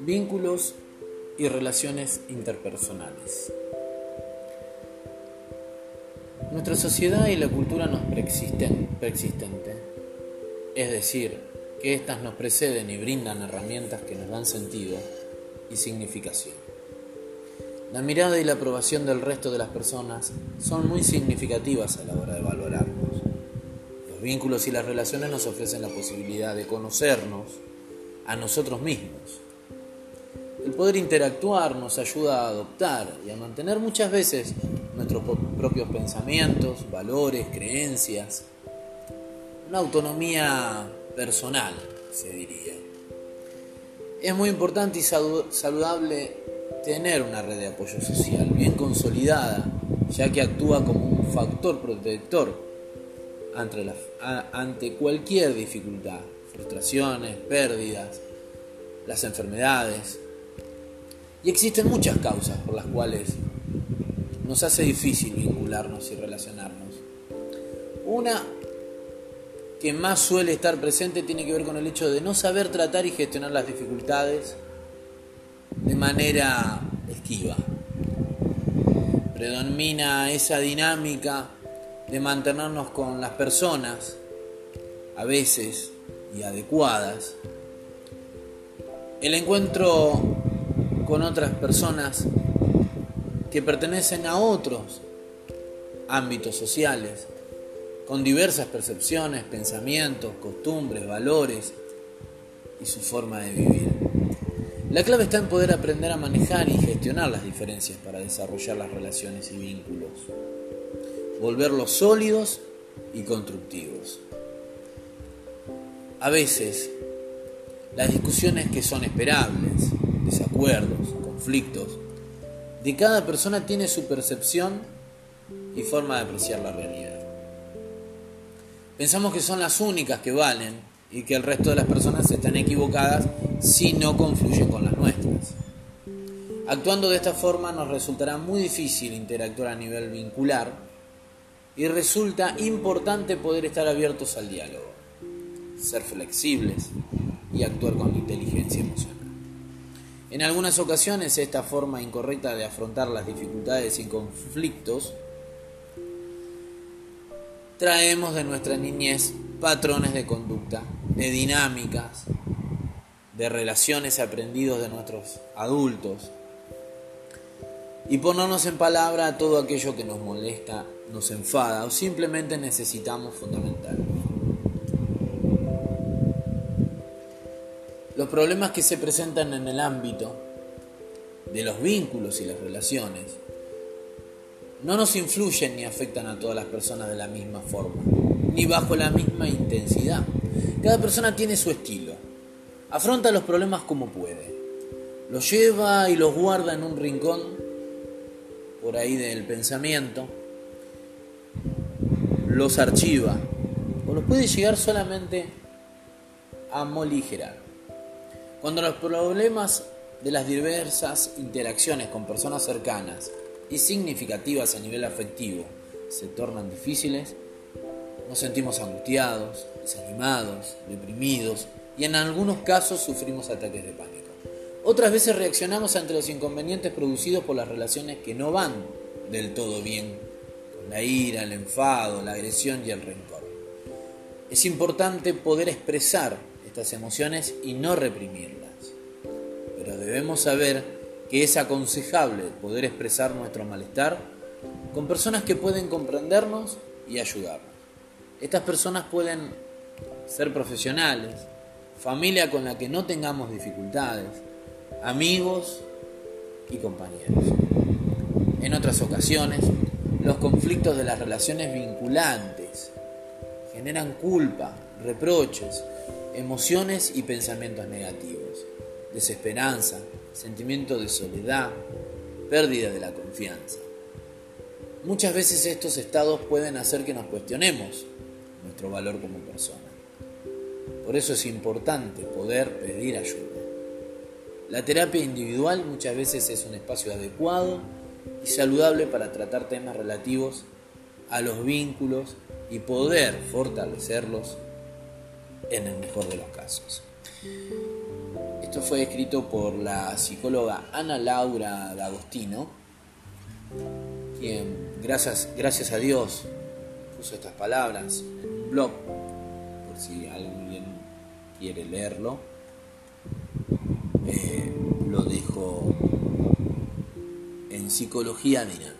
Vínculos y relaciones interpersonales. Nuestra sociedad y la cultura nos preexisten, preexistente, es decir, que éstas nos preceden y brindan herramientas que nos dan sentido y significación. La mirada y la aprobación del resto de las personas son muy significativas a la hora de valorarnos. Los vínculos y las relaciones nos ofrecen la posibilidad de conocernos a nosotros mismos. El poder interactuar nos ayuda a adoptar y a mantener muchas veces nuestros propios pensamientos, valores, creencias, una autonomía personal, se diría. Es muy importante y saludable tener una red de apoyo social bien consolidada, ya que actúa como un factor protector ante, cualquier dificultad, frustraciones, pérdidas, las enfermedades. Y existen muchas causas por las cuales nos hace difícil vincularnos y relacionarnos. Una que más suele estar presente tiene que ver con el hecho de no saber tratar y gestionar las dificultades de manera esquiva. Predomina esa dinámica de mantenernos con las personas, a veces y adecuadas. El encuentro con otras personas que pertenecen a otros ámbitos sociales con diversas percepciones, pensamientos, costumbres, valores y su forma de vivir. La clave está en poder aprender a manejar y gestionar las diferencias para desarrollar las relaciones y vínculos, volverlos sólidos y constructivos. A veces, las discusiones que son esperables, desacuerdos, conflictos, de cada persona tiene su percepción y forma de apreciar la realidad. Pensamos que son las únicas que valen y que el resto de las personas están equivocadas si no confluyen con las nuestras. Actuando de esta forma nos resultará muy difícil interactuar a nivel vincular y resulta importante poder estar abiertos al diálogo, ser flexibles y actuar con inteligencia emocional. En algunas ocasiones esta forma incorrecta de afrontar las dificultades y conflictos traemos de nuestra niñez patrones de conducta, de dinámicas, de relaciones aprendidos de nuestros adultos. Y ponernos en palabra todo aquello que nos molesta, nos enfada o simplemente necesitamos fundamental. Los problemas que se presentan en el ámbito de los vínculos y las relaciones no nos influyen ni afectan a todas las personas de la misma forma, ni bajo la misma intensidad. Cada persona tiene su estilo, afronta los problemas como puede, los lleva y los guarda en un rincón por ahí del pensamiento, los archiva o los puede llegar solamente a moligerar. Cuando los problemas de las diversas interacciones con personas cercanas y significativas a nivel afectivo se tornan difíciles, nos sentimos angustiados, desanimados, deprimidos y en algunos casos sufrimos ataques de pánico. Otras veces reaccionamos ante los inconvenientes producidos por las relaciones que no van del todo bien, con la ira, el enfado, la agresión y el rencor. Es importante poder expresar estas emociones y no reprimirlas, pero debemos saber que es aconsejable poder expresar nuestro malestar con personas que pueden comprendernos y ayudarnos. Estas personas pueden ser profesionales, familia con la que no tengamos dificultades, amigos y compañeros. En otras ocasiones, los conflictos de las relaciones vinculantes generan culpa, reproches, emociones y pensamientos negativos, desesperanza, sentimiento de soledad, pérdida de la confianza. Muchas veces estos estados pueden hacer que nos cuestionemos nuestro valor como persona. Por eso es importante poder pedir ayuda. La terapia individual muchas veces es un espacio adecuado y saludable para tratar temas relativos a los vínculos y poder fortalecerlos en el mejor de los casos. Esto fue escrito por la psicóloga Ana Laura D'Agostino, quien gracias, gracias a Dios puso estas palabras blog, por si alguien quiere leerlo. Eh, lo dejo en psicología dinámica.